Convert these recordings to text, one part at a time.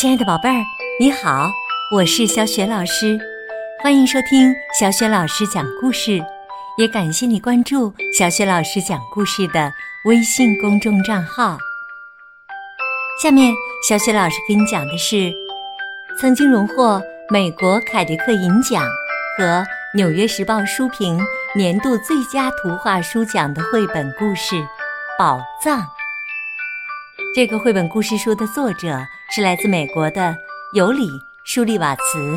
亲爱的宝贝儿，你好，我是小雪老师，欢迎收听小雪老师讲故事，也感谢你关注小雪老师讲故事的微信公众账号。下面，小雪老师给你讲的是曾经荣获美国凯迪克银奖和纽约时报书评年度最佳图画书奖的绘本故事《宝藏》。这个绘本故事书的作者是来自美国的尤里·舒利瓦茨，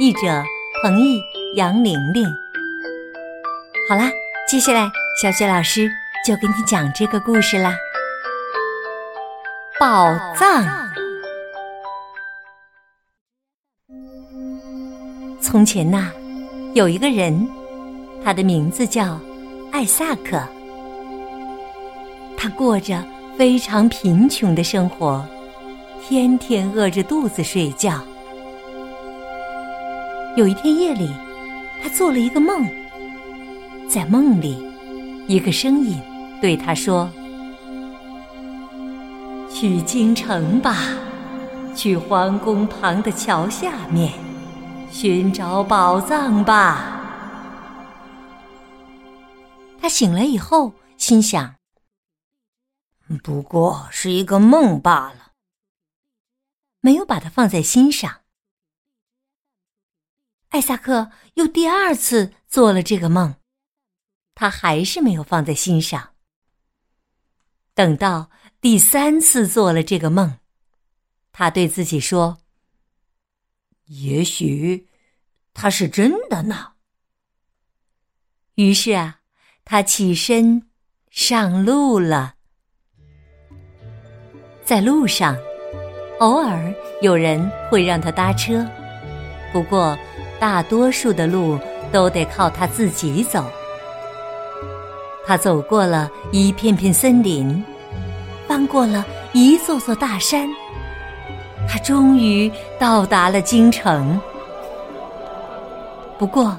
译者彭毅、杨玲玲。好啦，接下来小雪老师就给你讲这个故事啦。宝藏。从前呐，有一个人，他的名字叫艾萨克，他过着。非常贫穷的生活，天天饿着肚子睡觉。有一天夜里，他做了一个梦，在梦里，一个声音对他说：“去京城吧，去皇宫旁的桥下面寻找宝藏吧。”他醒来以后，心想。不过是一个梦罢了，没有把它放在心上。艾萨克又第二次做了这个梦，他还是没有放在心上。等到第三次做了这个梦，他对自己说：“也许他是真的呢。”于是啊，他起身上路了。在路上，偶尔有人会让他搭车，不过大多数的路都得靠他自己走。他走过了一片片森林，翻过了一座座大山，他终于到达了京城。不过，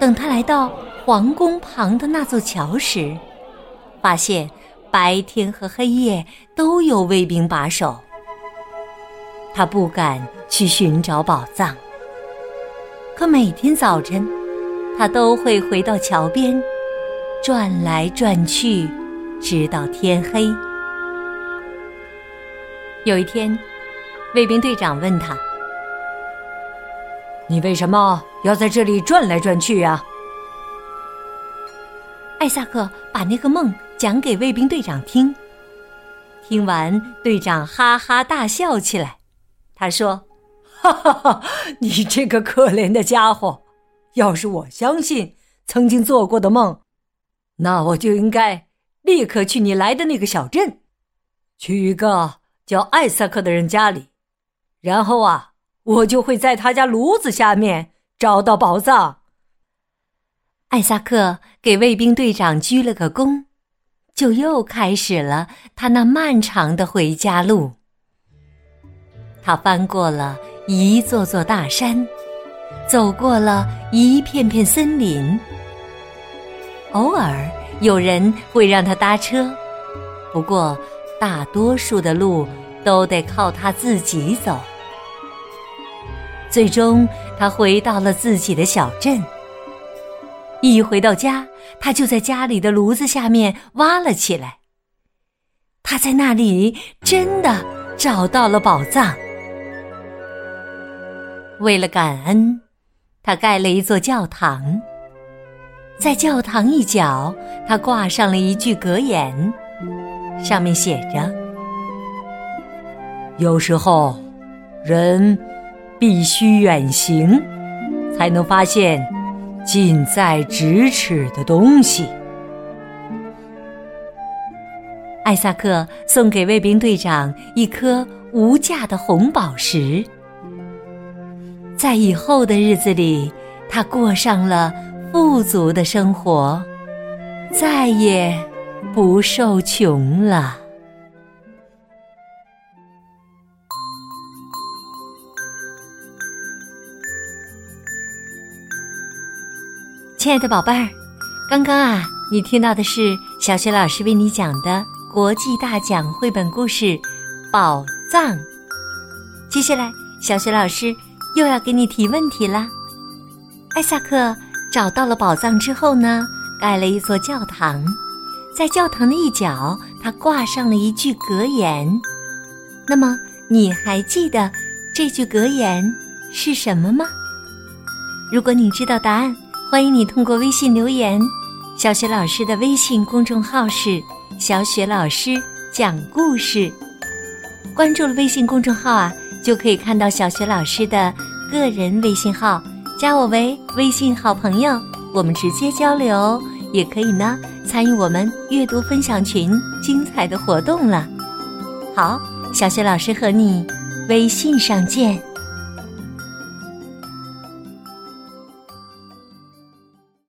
等他来到皇宫旁的那座桥时，发现。白天和黑夜都有卫兵把守，他不敢去寻找宝藏。可每天早晨，他都会回到桥边，转来转去，直到天黑。有一天，卫兵队长问他：“你为什么要在这里转来转去呀？”艾萨克把那个梦。讲给卫兵队长听。听完，队长哈哈大笑起来。他说：“哈哈哈，你这个可怜的家伙！要是我相信曾经做过的梦，那我就应该立刻去你来的那个小镇，去一个叫艾萨克的人家里，然后啊，我就会在他家炉子下面找到宝藏。”艾萨克给卫兵队长鞠了个躬。就又开始了他那漫长的回家路。他翻过了一座座大山，走过了一片片森林。偶尔有人会让他搭车，不过大多数的路都得靠他自己走。最终，他回到了自己的小镇。一回到家，他就在家里的炉子下面挖了起来。他在那里真的找到了宝藏。为了感恩，他盖了一座教堂。在教堂一角，他挂上了一句格言，上面写着：“有时候，人必须远行，才能发现。”近在咫尺的东西。艾萨克送给卫兵队长一颗无价的红宝石。在以后的日子里，他过上了富足的生活，再也不受穷了。亲爱的宝贝儿，刚刚啊，你听到的是小雪老师为你讲的国际大奖绘本故事《宝藏》。接下来，小雪老师又要给你提问题啦。艾萨克找到了宝藏之后呢，盖了一座教堂，在教堂的一角，他挂上了一句格言。那么，你还记得这句格言是什么吗？如果你知道答案，欢迎你通过微信留言。小雪老师的微信公众号是“小雪老师讲故事”，关注了微信公众号啊，就可以看到小学老师的个人微信号，加我为微信好朋友，我们直接交流，也可以呢参与我们阅读分享群精彩的活动了。好，小学老师和你微信上见。